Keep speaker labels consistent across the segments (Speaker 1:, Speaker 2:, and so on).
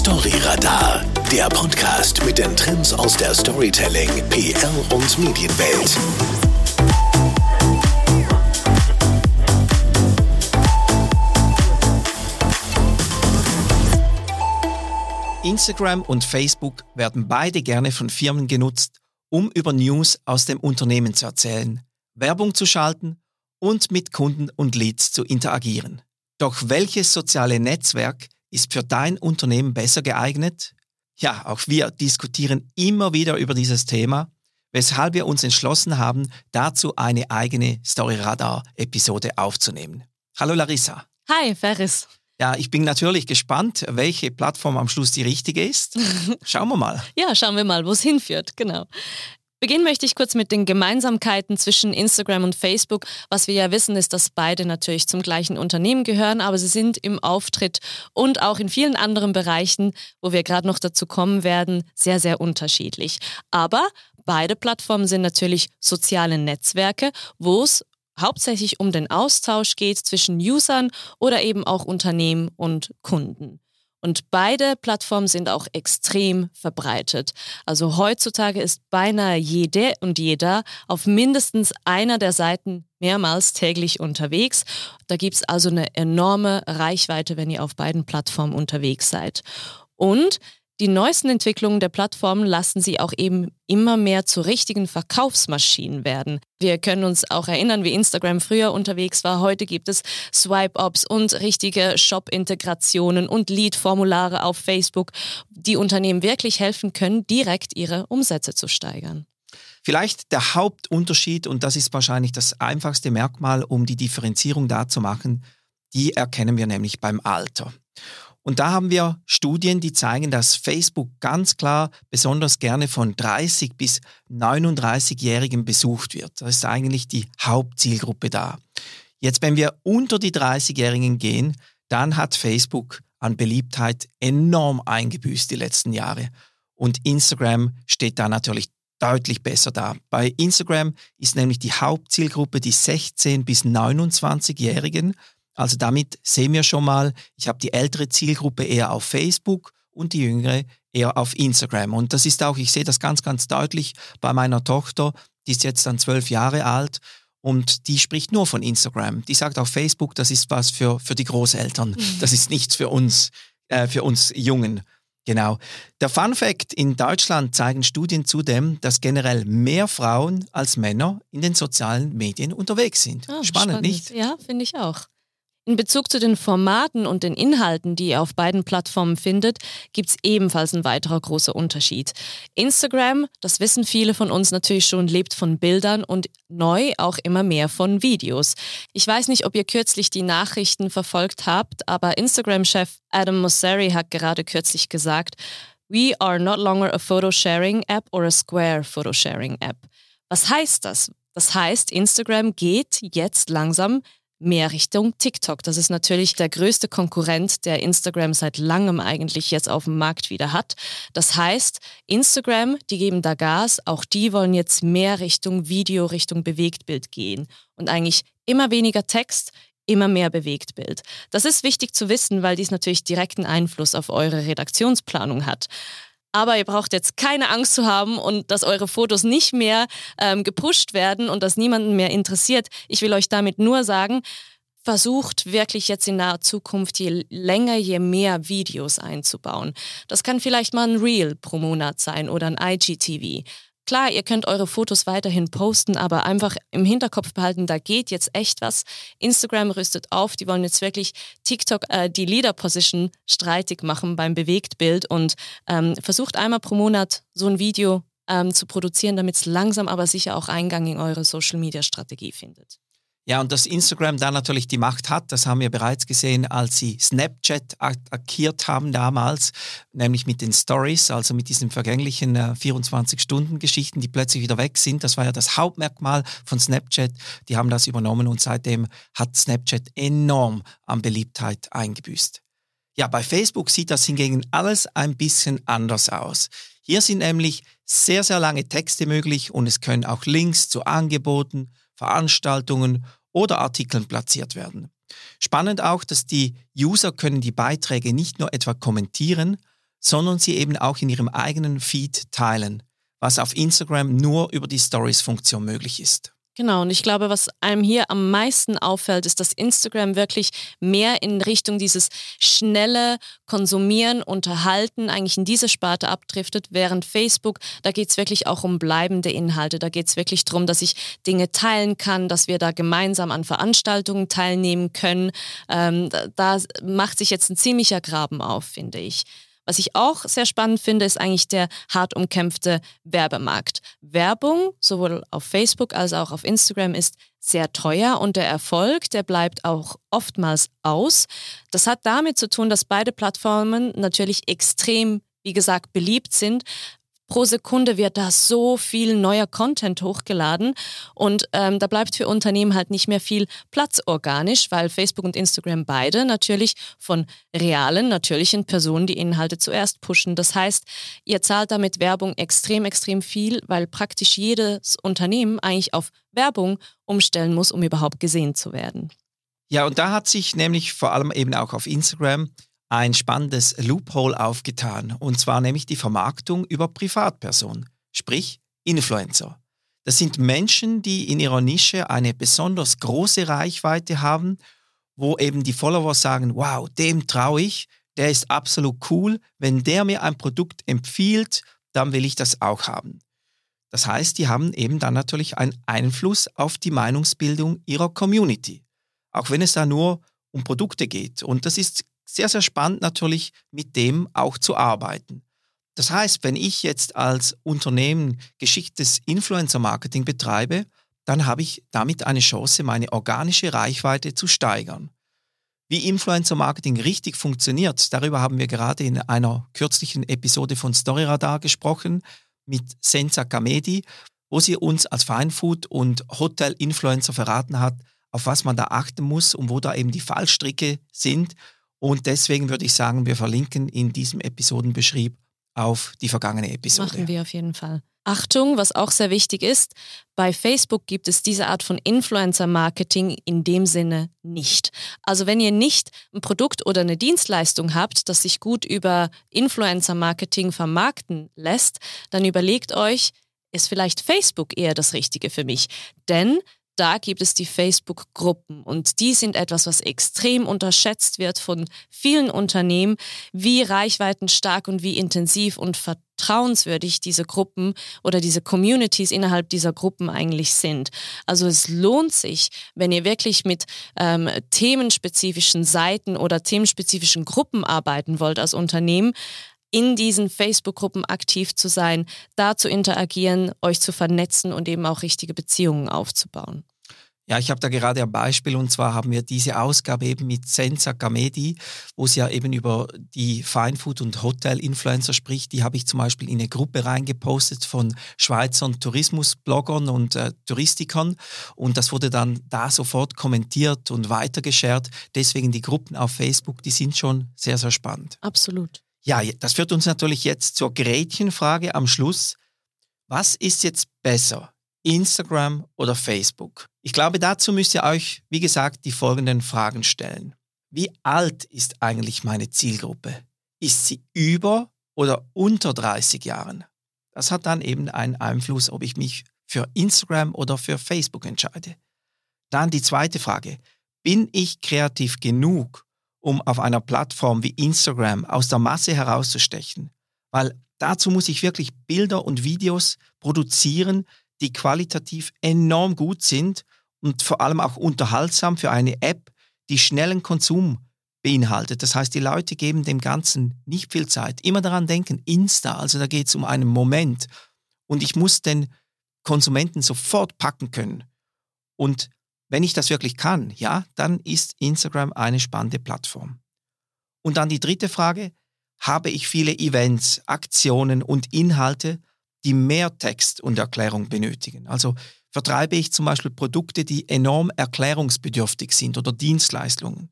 Speaker 1: Storyradar, der Podcast mit den Trends aus der Storytelling, PR und Medienwelt.
Speaker 2: Instagram und Facebook werden beide gerne von Firmen genutzt, um über News aus dem Unternehmen zu erzählen, Werbung zu schalten und mit Kunden und Leads zu interagieren. Doch welches soziale Netzwerk ist für dein Unternehmen besser geeignet? Ja, auch wir diskutieren immer wieder über dieses Thema, weshalb wir uns entschlossen haben, dazu eine eigene Storyradar-Episode aufzunehmen. Hallo Larissa.
Speaker 3: Hi, Ferris.
Speaker 2: Ja, ich bin natürlich gespannt, welche Plattform am Schluss die richtige ist. Schauen wir mal.
Speaker 3: ja, schauen wir mal, wo es hinführt, genau. Beginnen möchte ich kurz mit den Gemeinsamkeiten zwischen Instagram und Facebook. Was wir ja wissen, ist, dass beide natürlich zum gleichen Unternehmen gehören, aber sie sind im Auftritt und auch in vielen anderen Bereichen, wo wir gerade noch dazu kommen werden, sehr, sehr unterschiedlich. Aber beide Plattformen sind natürlich soziale Netzwerke, wo es hauptsächlich um den Austausch geht zwischen Usern oder eben auch Unternehmen und Kunden. Und beide Plattformen sind auch extrem verbreitet. Also heutzutage ist beinahe jede und jeder auf mindestens einer der Seiten mehrmals täglich unterwegs. Da gibt es also eine enorme Reichweite, wenn ihr auf beiden Plattformen unterwegs seid. Und die neuesten Entwicklungen der Plattformen lassen sie auch eben immer mehr zu richtigen Verkaufsmaschinen werden. Wir können uns auch erinnern, wie Instagram früher unterwegs war. Heute gibt es Swipe-Ups und richtige Shop-Integrationen und Lead-Formulare auf Facebook, die Unternehmen wirklich helfen können, direkt ihre Umsätze zu steigern.
Speaker 2: Vielleicht der Hauptunterschied, und das ist wahrscheinlich das einfachste Merkmal, um die Differenzierung da zu machen, die erkennen wir nämlich beim Alter. Und da haben wir Studien, die zeigen, dass Facebook ganz klar besonders gerne von 30 bis 39-Jährigen besucht wird. Das ist eigentlich die Hauptzielgruppe da. Jetzt, wenn wir unter die 30-Jährigen gehen, dann hat Facebook an Beliebtheit enorm eingebüßt die letzten Jahre. Und Instagram steht da natürlich deutlich besser da. Bei Instagram ist nämlich die Hauptzielgruppe die 16 bis 29-Jährigen also damit sehen wir schon mal, ich habe die ältere Zielgruppe eher auf Facebook und die jüngere eher auf Instagram. Und das ist auch, ich sehe das ganz, ganz deutlich bei meiner Tochter, die ist jetzt dann zwölf Jahre alt und die spricht nur von Instagram. Die sagt auf Facebook, das ist was für, für die Großeltern. Mhm. Das ist nichts für uns, äh, für uns Jungen. Genau. Der Fun Fact, in Deutschland zeigen Studien zudem, dass generell mehr Frauen als Männer in den sozialen Medien unterwegs sind.
Speaker 3: Oh, spannend, spannend, nicht? Ja, finde ich auch. In Bezug zu den Formaten und den Inhalten, die ihr auf beiden Plattformen findet, gibt es ebenfalls ein weiterer großer Unterschied. Instagram, das wissen viele von uns natürlich schon, lebt von Bildern und neu auch immer mehr von Videos. Ich weiß nicht, ob ihr kürzlich die Nachrichten verfolgt habt, aber Instagram-Chef Adam Mosseri hat gerade kürzlich gesagt, We are not longer a photo sharing app or a square photo sharing app. Was heißt das? Das heißt, Instagram geht jetzt langsam mehr Richtung TikTok. Das ist natürlich der größte Konkurrent, der Instagram seit langem eigentlich jetzt auf dem Markt wieder hat. Das heißt, Instagram, die geben da Gas, auch die wollen jetzt mehr Richtung Video, Richtung Bewegtbild gehen und eigentlich immer weniger Text, immer mehr Bewegtbild. Das ist wichtig zu wissen, weil dies natürlich direkten Einfluss auf eure Redaktionsplanung hat. Aber ihr braucht jetzt keine Angst zu haben und dass eure Fotos nicht mehr ähm, gepusht werden und dass niemanden mehr interessiert. Ich will euch damit nur sagen, versucht wirklich jetzt in naher Zukunft je länger, je mehr Videos einzubauen. Das kann vielleicht mal ein Reel pro Monat sein oder ein IGTV. Klar, ihr könnt eure Fotos weiterhin posten, aber einfach im Hinterkopf behalten, da geht jetzt echt was. Instagram rüstet auf, die wollen jetzt wirklich TikTok äh, die Leader Position streitig machen beim Bewegtbild und ähm, versucht einmal pro Monat so ein Video ähm, zu produzieren, damit es langsam aber sicher auch Eingang in eure Social Media Strategie findet.
Speaker 2: Ja, und dass Instagram da natürlich die Macht hat, das haben wir bereits gesehen, als sie Snapchat attackiert haben damals, nämlich mit den Stories, also mit diesen vergänglichen äh, 24-Stunden-Geschichten, die plötzlich wieder weg sind. Das war ja das Hauptmerkmal von Snapchat. Die haben das übernommen und seitdem hat Snapchat enorm an Beliebtheit eingebüßt. Ja, bei Facebook sieht das hingegen alles ein bisschen anders aus. Hier sind nämlich sehr, sehr lange Texte möglich und es können auch Links zu Angeboten, Veranstaltungen oder Artikeln platziert werden. Spannend auch, dass die User können die Beiträge nicht nur etwa kommentieren, sondern sie eben auch in ihrem eigenen Feed teilen, was auf Instagram nur über die Stories-Funktion möglich ist.
Speaker 3: Genau, und ich glaube, was einem hier am meisten auffällt, ist, dass Instagram wirklich mehr in Richtung dieses schnelle Konsumieren, Unterhalten eigentlich in diese Sparte abdriftet, während Facebook, da geht es wirklich auch um bleibende Inhalte. Da geht es wirklich darum, dass ich Dinge teilen kann, dass wir da gemeinsam an Veranstaltungen teilnehmen können. Ähm, da macht sich jetzt ein ziemlicher Graben auf, finde ich. Was ich auch sehr spannend finde, ist eigentlich der hart umkämpfte Werbemarkt. Werbung, sowohl auf Facebook als auch auf Instagram, ist sehr teuer und der Erfolg, der bleibt auch oftmals aus. Das hat damit zu tun, dass beide Plattformen natürlich extrem wie gesagt, beliebt sind, pro Sekunde wird da so viel neuer Content hochgeladen und ähm, da bleibt für Unternehmen halt nicht mehr viel Platz organisch, weil Facebook und Instagram beide natürlich von realen, natürlichen Personen die Inhalte zuerst pushen. Das heißt, ihr zahlt damit Werbung extrem, extrem viel, weil praktisch jedes Unternehmen eigentlich auf Werbung umstellen muss, um überhaupt gesehen zu werden.
Speaker 2: Ja, und da hat sich nämlich vor allem eben auch auf Instagram ein spannendes Loophole aufgetan, und zwar nämlich die Vermarktung über Privatpersonen, sprich Influencer. Das sind Menschen, die in ihrer Nische eine besonders große Reichweite haben, wo eben die Follower sagen, wow, dem traue ich, der ist absolut cool, wenn der mir ein Produkt empfiehlt, dann will ich das auch haben. Das heißt, die haben eben dann natürlich einen Einfluss auf die Meinungsbildung ihrer Community, auch wenn es da nur um Produkte geht. Und das ist sehr, sehr spannend natürlich mit dem auch zu arbeiten. Das heißt, wenn ich jetzt als Unternehmen geschicktes Influencer-Marketing betreibe, dann habe ich damit eine Chance, meine organische Reichweite zu steigern. Wie Influencer-Marketing richtig funktioniert, darüber haben wir gerade in einer kürzlichen Episode von Storyradar gesprochen mit Senza Kamedi, wo sie uns als Feinfood- und Hotel-Influencer verraten hat, auf was man da achten muss und wo da eben die Fallstricke sind und deswegen würde ich sagen, wir verlinken in diesem Episodenbeschrieb auf die vergangene Episode.
Speaker 3: Machen wir auf jeden Fall. Achtung, was auch sehr wichtig ist, bei Facebook gibt es diese Art von Influencer-Marketing in dem Sinne nicht. Also wenn ihr nicht ein Produkt oder eine Dienstleistung habt, das sich gut über Influencer-Marketing vermarkten lässt, dann überlegt euch, ist vielleicht Facebook eher das Richtige für mich? Denn da gibt es die Facebook-Gruppen und die sind etwas, was extrem unterschätzt wird von vielen Unternehmen, wie reichweitenstark und wie intensiv und vertrauenswürdig diese Gruppen oder diese Communities innerhalb dieser Gruppen eigentlich sind. Also es lohnt sich, wenn ihr wirklich mit ähm, themenspezifischen Seiten oder themenspezifischen Gruppen arbeiten wollt als Unternehmen, in diesen Facebook-Gruppen aktiv zu sein, da zu interagieren, euch zu vernetzen und eben auch richtige Beziehungen aufzubauen.
Speaker 2: Ja, ich habe da gerade ein Beispiel und zwar haben wir diese Ausgabe eben mit Senza Gamedi, wo sie ja eben über die Fine Food und Hotel-Influencer spricht. Die habe ich zum Beispiel in eine Gruppe reingepostet von Schweizer Tourismusbloggern und äh, Touristikern und das wurde dann da sofort kommentiert und weitergeschert. Deswegen die Gruppen auf Facebook, die sind schon sehr, sehr spannend.
Speaker 3: Absolut.
Speaker 2: Ja, das führt uns natürlich jetzt zur Gretchenfrage am Schluss. Was ist jetzt besser, Instagram oder Facebook? Ich glaube, dazu müsst ihr euch, wie gesagt, die folgenden Fragen stellen. Wie alt ist eigentlich meine Zielgruppe? Ist sie über oder unter 30 Jahren? Das hat dann eben einen Einfluss, ob ich mich für Instagram oder für Facebook entscheide. Dann die zweite Frage. Bin ich kreativ genug, um auf einer Plattform wie Instagram aus der Masse herauszustechen. Weil dazu muss ich wirklich Bilder und Videos produzieren, die qualitativ enorm gut sind und vor allem auch unterhaltsam für eine App, die schnellen Konsum beinhaltet. Das heißt, die Leute geben dem Ganzen nicht viel Zeit. Immer daran denken, Insta, also da geht es um einen Moment. Und ich muss den Konsumenten sofort packen können. Und wenn ich das wirklich kann, ja, dann ist Instagram eine spannende Plattform. Und dann die dritte Frage, habe ich viele Events, Aktionen und Inhalte, die mehr Text und Erklärung benötigen? Also vertreibe ich zum Beispiel Produkte, die enorm erklärungsbedürftig sind oder Dienstleistungen?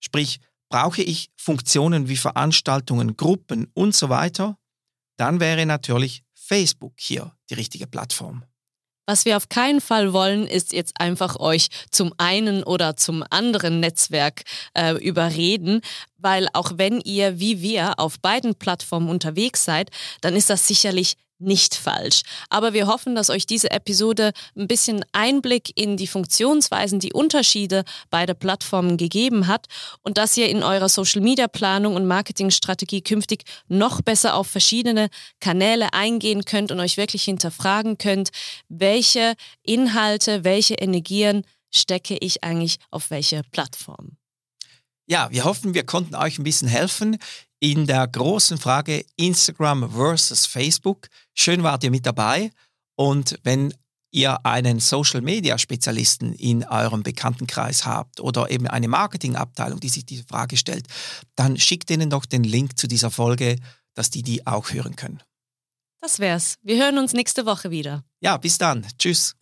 Speaker 2: Sprich, brauche ich Funktionen wie Veranstaltungen, Gruppen und so weiter? Dann wäre natürlich Facebook hier die richtige Plattform.
Speaker 3: Was wir auf keinen Fall wollen, ist jetzt einfach euch zum einen oder zum anderen Netzwerk äh, überreden, weil auch wenn ihr wie wir auf beiden Plattformen unterwegs seid, dann ist das sicherlich nicht falsch. Aber wir hoffen, dass euch diese Episode ein bisschen Einblick in die Funktionsweisen, die Unterschiede beider Plattformen gegeben hat und dass ihr in eurer Social-Media-Planung und Marketingstrategie künftig noch besser auf verschiedene Kanäle eingehen könnt und euch wirklich hinterfragen könnt, welche Inhalte, welche Energien stecke ich eigentlich auf welche Plattform.
Speaker 2: Ja, wir hoffen, wir konnten euch ein bisschen helfen in der großen Frage Instagram versus Facebook. Schön wart ihr mit dabei. Und wenn ihr einen Social Media Spezialisten in eurem Bekanntenkreis habt oder eben eine Marketingabteilung, die sich diese Frage stellt, dann schickt ihnen doch den Link zu dieser Folge, dass die die auch hören können.
Speaker 3: Das wär's. Wir hören uns nächste Woche wieder.
Speaker 2: Ja, bis dann. Tschüss.